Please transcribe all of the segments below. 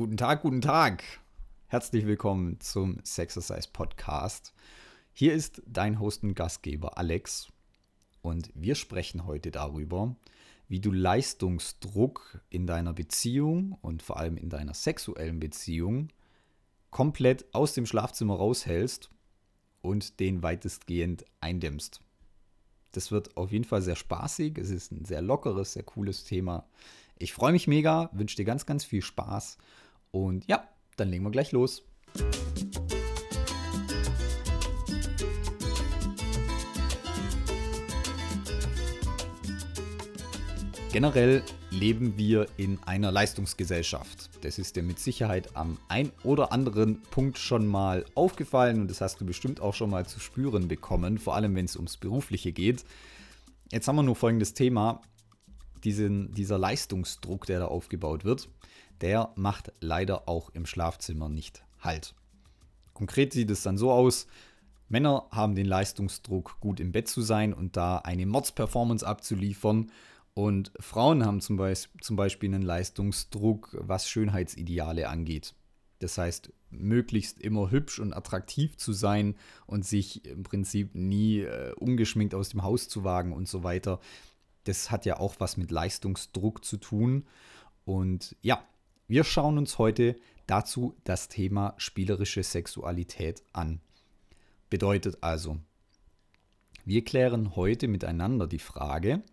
Guten Tag, guten Tag. Herzlich willkommen zum Sexercise Podcast. Hier ist dein Host und Gastgeber Alex und wir sprechen heute darüber, wie du Leistungsdruck in deiner Beziehung und vor allem in deiner sexuellen Beziehung komplett aus dem Schlafzimmer raushältst und den weitestgehend eindämmst. Das wird auf jeden Fall sehr spaßig. Es ist ein sehr lockeres, sehr cooles Thema. Ich freue mich mega, wünsche dir ganz, ganz viel Spaß und ja, dann legen wir gleich los. Generell leben wir in einer Leistungsgesellschaft. Das ist dir mit Sicherheit am ein oder anderen Punkt schon mal aufgefallen und das hast du bestimmt auch schon mal zu spüren bekommen, vor allem wenn es ums Berufliche geht. Jetzt haben wir nur folgendes Thema. Diesen, dieser Leistungsdruck, der da aufgebaut wird, der macht leider auch im Schlafzimmer nicht Halt. Konkret sieht es dann so aus, Männer haben den Leistungsdruck, gut im Bett zu sein und da eine Mordsperformance abzuliefern. Und Frauen haben zum, Be zum Beispiel einen Leistungsdruck, was Schönheitsideale angeht. Das heißt, möglichst immer hübsch und attraktiv zu sein und sich im Prinzip nie äh, ungeschminkt aus dem Haus zu wagen und so weiter. Das hat ja auch was mit Leistungsdruck zu tun. Und ja, wir schauen uns heute dazu das Thema spielerische Sexualität an. Bedeutet also, wir klären heute miteinander die Frage,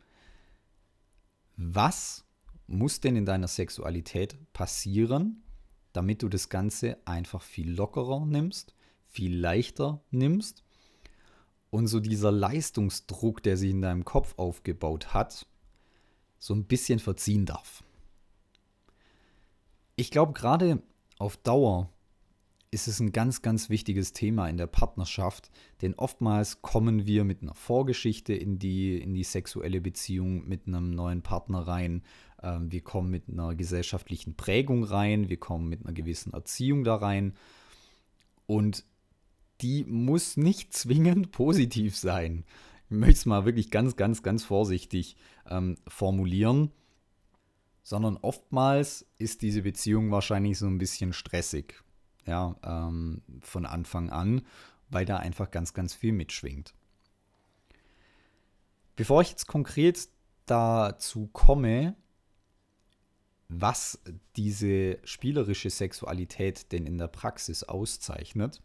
was muss denn in deiner Sexualität passieren, damit du das Ganze einfach viel lockerer nimmst, viel leichter nimmst und so dieser Leistungsdruck, der sich in deinem Kopf aufgebaut hat, so ein bisschen verziehen darf. Ich glaube, gerade auf Dauer ist es ein ganz, ganz wichtiges Thema in der Partnerschaft, denn oftmals kommen wir mit einer Vorgeschichte in die, in die sexuelle Beziehung mit einem neuen Partner rein. Ähm, wir kommen mit einer gesellschaftlichen Prägung rein, wir kommen mit einer gewissen Erziehung da rein. Und die muss nicht zwingend positiv sein. Ich möchte es mal wirklich ganz, ganz, ganz vorsichtig ähm, formulieren sondern oftmals ist diese Beziehung wahrscheinlich so ein bisschen stressig, ja, ähm, von Anfang an, weil da einfach ganz, ganz viel mitschwingt. Bevor ich jetzt konkret dazu komme, was diese spielerische Sexualität denn in der Praxis auszeichnet,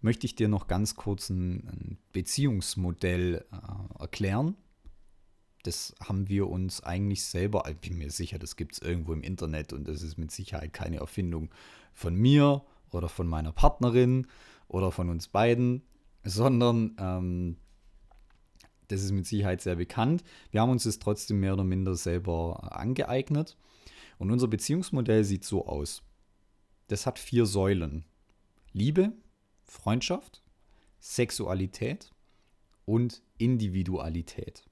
möchte ich dir noch ganz kurz ein, Beziehungsmodell äh, erklären, das haben wir uns eigentlich selber, ich bin mir sicher, das gibt es irgendwo im Internet und das ist mit Sicherheit keine Erfindung von mir oder von meiner Partnerin oder von uns beiden, sondern ähm, das ist mit Sicherheit sehr bekannt. Wir haben uns das trotzdem mehr oder minder selber angeeignet. Und unser Beziehungsmodell sieht so aus. Das hat vier Säulen. Liebe, Freundschaft, Sexualität und Individualität.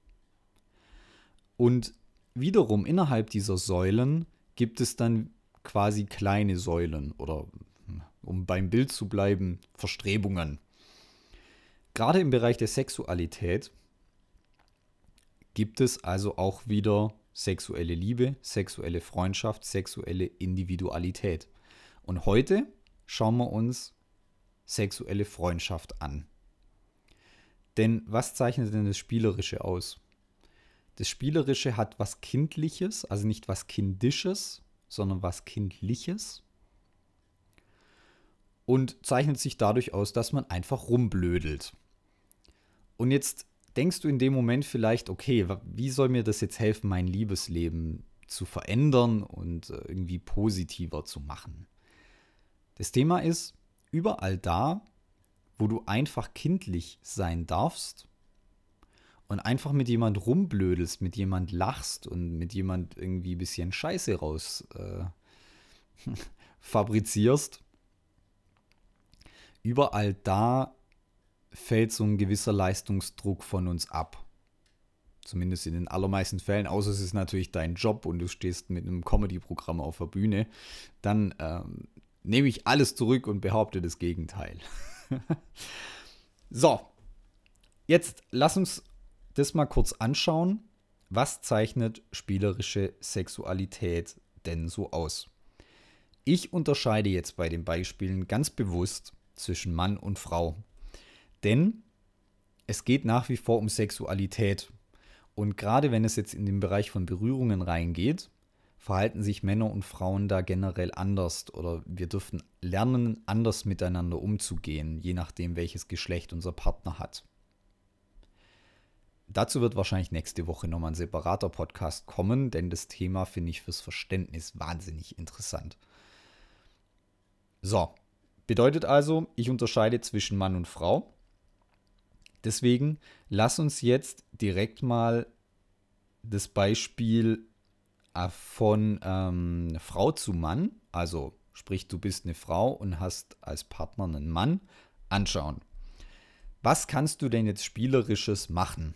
Und wiederum innerhalb dieser Säulen gibt es dann quasi kleine Säulen oder, um beim Bild zu bleiben, Verstrebungen. Gerade im Bereich der Sexualität gibt es also auch wieder sexuelle Liebe, sexuelle Freundschaft, sexuelle Individualität. Und heute schauen wir uns sexuelle Freundschaft an. Denn was zeichnet denn das Spielerische aus? Das Spielerische hat was Kindliches, also nicht was Kindisches, sondern was Kindliches. Und zeichnet sich dadurch aus, dass man einfach rumblödelt. Und jetzt denkst du in dem Moment vielleicht, okay, wie soll mir das jetzt helfen, mein Liebesleben zu verändern und äh, irgendwie positiver zu machen? Das Thema ist, überall da, wo du einfach kindlich sein darfst, und einfach mit jemand rumblödelst, mit jemand lachst und mit jemand irgendwie ein bisschen Scheiße raus äh, fabrizierst, überall da fällt so ein gewisser Leistungsdruck von uns ab. Zumindest in den allermeisten Fällen, außer es ist natürlich dein Job und du stehst mit einem Comedy-Programm auf der Bühne, dann ähm, nehme ich alles zurück und behaupte das Gegenteil. so, jetzt lass uns das mal kurz anschauen. Was zeichnet spielerische Sexualität denn so aus? Ich unterscheide jetzt bei den Beispielen ganz bewusst zwischen Mann und Frau. Denn es geht nach wie vor um Sexualität. Und gerade wenn es jetzt in den Bereich von Berührungen reingeht, verhalten sich Männer und Frauen da generell anders oder wir dürfen lernen, anders miteinander umzugehen, je nachdem, welches Geschlecht unser Partner hat. Dazu wird wahrscheinlich nächste Woche nochmal ein separater Podcast kommen, denn das Thema finde ich fürs Verständnis wahnsinnig interessant. So, bedeutet also, ich unterscheide zwischen Mann und Frau. Deswegen lass uns jetzt direkt mal das Beispiel äh, von ähm, Frau zu Mann, also sprich du bist eine Frau und hast als Partner einen Mann, anschauen. Was kannst du denn jetzt spielerisches machen?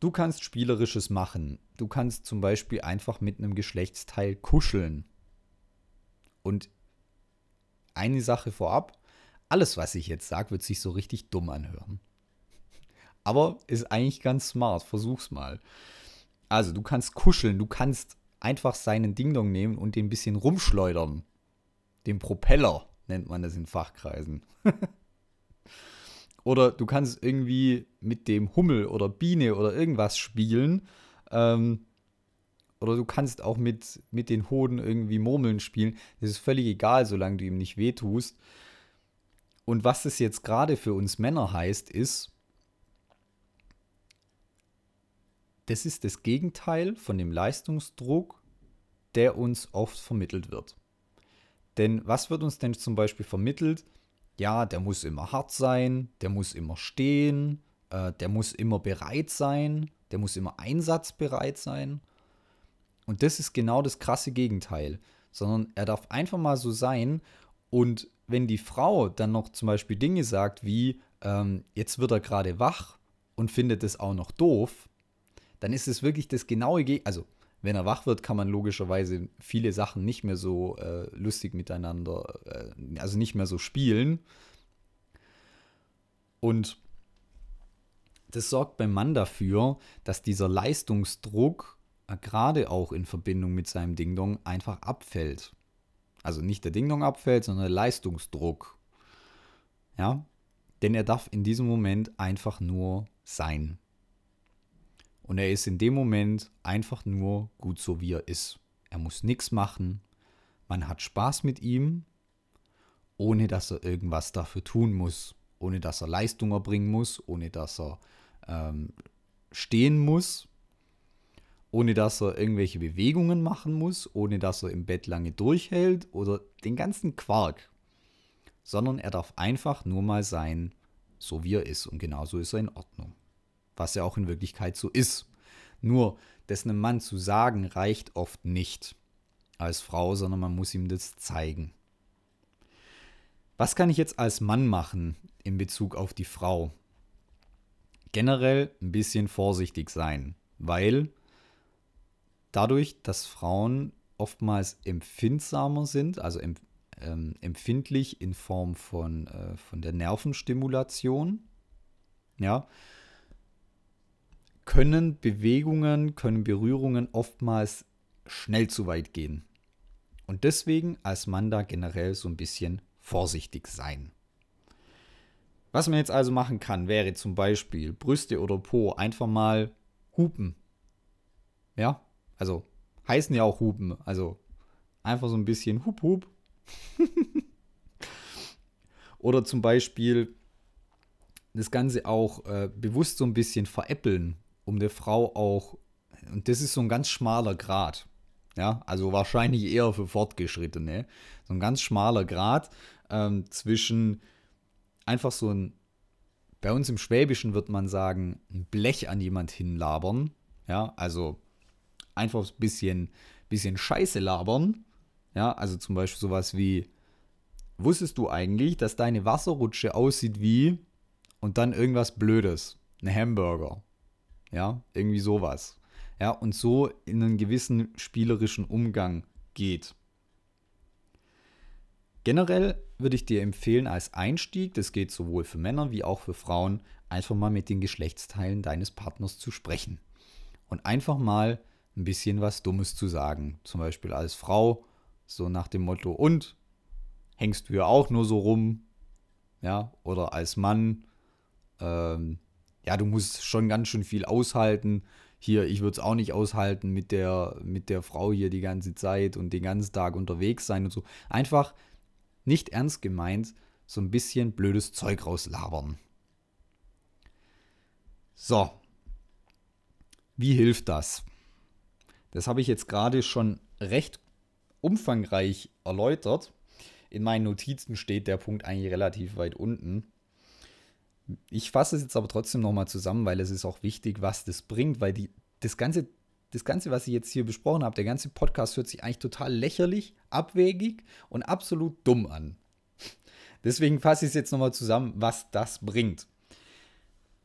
Du kannst spielerisches machen. Du kannst zum Beispiel einfach mit einem Geschlechtsteil kuscheln. Und eine Sache vorab, alles, was ich jetzt sage, wird sich so richtig dumm anhören. Aber ist eigentlich ganz smart. Versuch's mal. Also, du kannst kuscheln, du kannst einfach seinen Dingdong nehmen und den ein bisschen rumschleudern. Den Propeller nennt man das in Fachkreisen. oder du kannst irgendwie mit dem Hummel oder Biene oder irgendwas spielen. Ähm, oder du kannst auch mit, mit den Hoden irgendwie Murmeln spielen. Das ist völlig egal, solange du ihm nicht wehtust. Und was das jetzt gerade für uns Männer heißt, ist, das ist das Gegenteil von dem Leistungsdruck, der uns oft vermittelt wird. Denn was wird uns denn zum Beispiel vermittelt? Ja, der muss immer hart sein, der muss immer stehen, äh, der muss immer bereit sein, der muss immer einsatzbereit sein. Und das ist genau das krasse Gegenteil. Sondern er darf einfach mal so sein und wenn die Frau dann noch zum Beispiel Dinge sagt wie, ähm, jetzt wird er gerade wach und findet es auch noch doof, dann ist es wirklich das genaue Gegenteil. Also, wenn er wach wird, kann man logischerweise viele Sachen nicht mehr so äh, lustig miteinander, äh, also nicht mehr so spielen. Und das sorgt beim Mann dafür, dass dieser Leistungsdruck äh, gerade auch in Verbindung mit seinem Ding-Dong einfach abfällt. Also nicht der Ding-Dong abfällt, sondern der Leistungsdruck. Ja, denn er darf in diesem Moment einfach nur sein. Und er ist in dem Moment einfach nur gut so, wie er ist. Er muss nichts machen. Man hat Spaß mit ihm, ohne dass er irgendwas dafür tun muss. Ohne dass er Leistung erbringen muss, ohne dass er ähm, stehen muss ohne dass er irgendwelche Bewegungen machen muss, ohne dass er im Bett lange durchhält oder den ganzen Quark, sondern er darf einfach nur mal sein, so wie er ist und genauso ist er in Ordnung. Was er auch in Wirklichkeit so ist. Nur, das einem Mann zu sagen, reicht oft nicht als Frau, sondern man muss ihm das zeigen. Was kann ich jetzt als Mann machen in Bezug auf die Frau? Generell ein bisschen vorsichtig sein, weil dadurch, dass Frauen oftmals empfindsamer sind, also em, ähm, empfindlich in Form von, äh, von der Nervenstimulation, ja, können Bewegungen, können Berührungen oftmals schnell zu weit gehen. Und deswegen als Mann da generell so ein bisschen vorsichtig sein. Was man jetzt also machen kann, wäre zum Beispiel Brüste oder Po einfach mal hupen. Ja, also heißen ja auch Hupen. Also einfach so ein bisschen Hup Hup. Oder zum Beispiel das Ganze auch äh, bewusst so ein bisschen veräppeln, um der Frau auch, und das ist so ein ganz schmaler Grad. Ja, also wahrscheinlich eher für Fortgeschrittene. So ein ganz schmaler Grad ähm, zwischen einfach so ein, bei uns im Schwäbischen wird man sagen, ein Blech an jemand hinlabern. Ja, also einfach ein bisschen, bisschen Scheiße labern. Ja, also zum Beispiel sowas wie, wusstest du eigentlich, dass deine Wasserrutsche aussieht wie und dann irgendwas Blödes, ein Hamburger. Ja, irgendwie sowas. Ja, und so in einen gewissen spielerischen Umgang geht. Generell würde ich dir empfehlen, als Einstieg, das geht sowohl für Männer wie auch für Frauen, einfach mal mit den Geschlechtsteilen deines Partners zu sprechen. Und einfach mal ein bisschen was Dummes zu sagen. Zum Beispiel als Frau, So nach dem Motto, und hängst du ja auch nur so rum, ja, oder als Mann, ähm, ja, du musst schon ganz schön viel aushalten. Hier, ich würde es auch nicht aushalten mit der, mit der Frau hier die ganze Zeit und den ganzen Tag unterwegs sein und so. Einfach nicht ernst gemeint, so ein bisschen blödes Zeug rauslabern. So. Wie hilft das? Das habe ich jetzt gerade schon recht umfangreich erläutert. In meinen Notizen steht der Punkt eigentlich relativ weit unten. Ich fasse es jetzt aber trotzdem nochmal zusammen, weil es ist auch wichtig, was das bringt, weil die, das, Ganze, das Ganze, was ich jetzt hier besprochen habe, der ganze Podcast hört sich eigentlich total lächerlich, abwegig und absolut dumm an. Deswegen fasse ich es jetzt nochmal zusammen, was das bringt.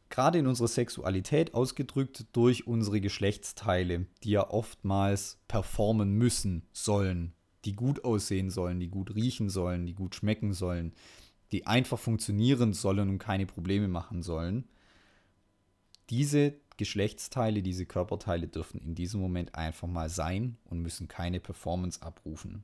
Gerade in unserer Sexualität ausgedrückt durch unsere Geschlechtsteile, die ja oftmals performen müssen, sollen, die gut aussehen sollen, die gut riechen sollen, die gut schmecken sollen, die einfach funktionieren sollen und keine Probleme machen sollen. Diese Geschlechtsteile, diese Körperteile dürfen in diesem Moment einfach mal sein und müssen keine Performance abrufen.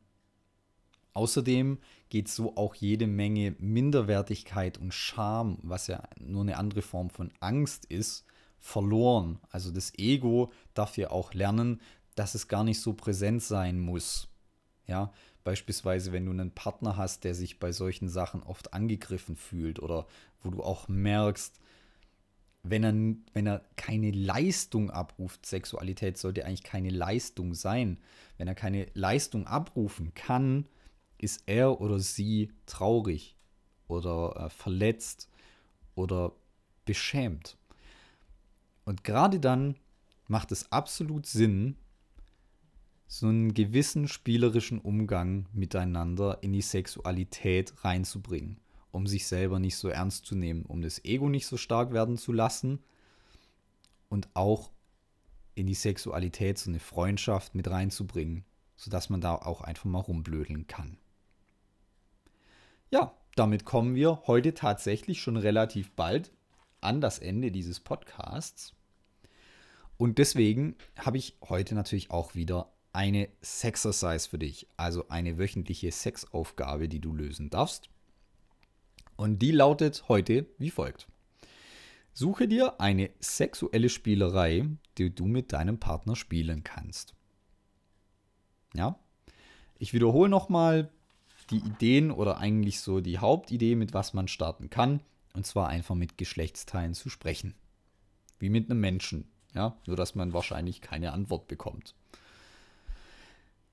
Außerdem geht so auch jede Menge Minderwertigkeit und Scham, was ja nur eine andere Form von Angst ist, verloren. Also das Ego darf ja auch lernen, dass es gar nicht so präsent sein muss. Ja, beispielsweise, wenn du einen Partner hast, der sich bei solchen Sachen oft angegriffen fühlt oder wo du auch merkst, wenn er, wenn er keine Leistung abruft, Sexualität sollte eigentlich keine Leistung sein. Wenn er keine Leistung abrufen kann, ist er oder sie traurig oder äh, verletzt oder beschämt. Und gerade dann macht es absolut Sinn, so einen gewissen spielerischen Umgang miteinander in die Sexualität reinzubringen, um sich selber nicht so ernst zu nehmen, um das Ego nicht so stark werden zu lassen und auch in die Sexualität so eine Freundschaft mit reinzubringen, sodass man da auch einfach mal rumblödeln kann. Ja, damit kommen wir heute tatsächlich schon relativ bald an das Ende dieses Podcasts. Und deswegen habe ich heute natürlich auch wieder eine Sexercise für dich, also eine wöchentliche Sexaufgabe, die du lösen darfst. Und die lautet heute wie folgt. Suche dir eine sexuelle Spielerei, die du mit deinem Partner spielen kannst. Ja? Ich wiederhole nochmal die Ideen oder eigentlich so die Hauptidee, mit was man starten kann. Und zwar einfach mit Geschlechtsteilen zu sprechen. Wie mit einem Menschen. Ja, nur dass man wahrscheinlich keine Antwort bekommt.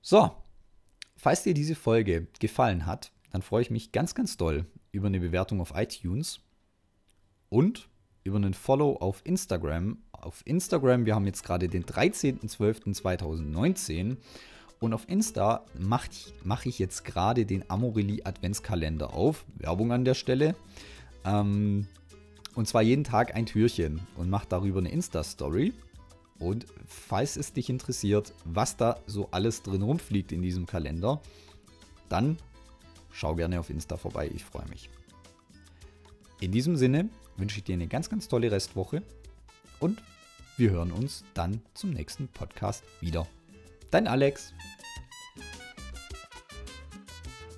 So, falls dir diese Folge gefallen hat, dann freue ich mich ganz, ganz doll über eine Bewertung auf iTunes und über einen Follow auf Instagram. Auf Instagram, wir haben jetzt gerade den 13.12.2019 und auf Insta mache ich, mach ich jetzt gerade den Amorelie Adventskalender auf. Werbung an der Stelle. Ähm, und zwar jeden Tag ein Türchen und mache darüber eine Insta-Story. Und falls es dich interessiert, was da so alles drin rumfliegt in diesem Kalender, dann schau gerne auf Insta vorbei. Ich freue mich. In diesem Sinne wünsche ich dir eine ganz, ganz tolle Restwoche und wir hören uns dann zum nächsten Podcast wieder. Dein Alex.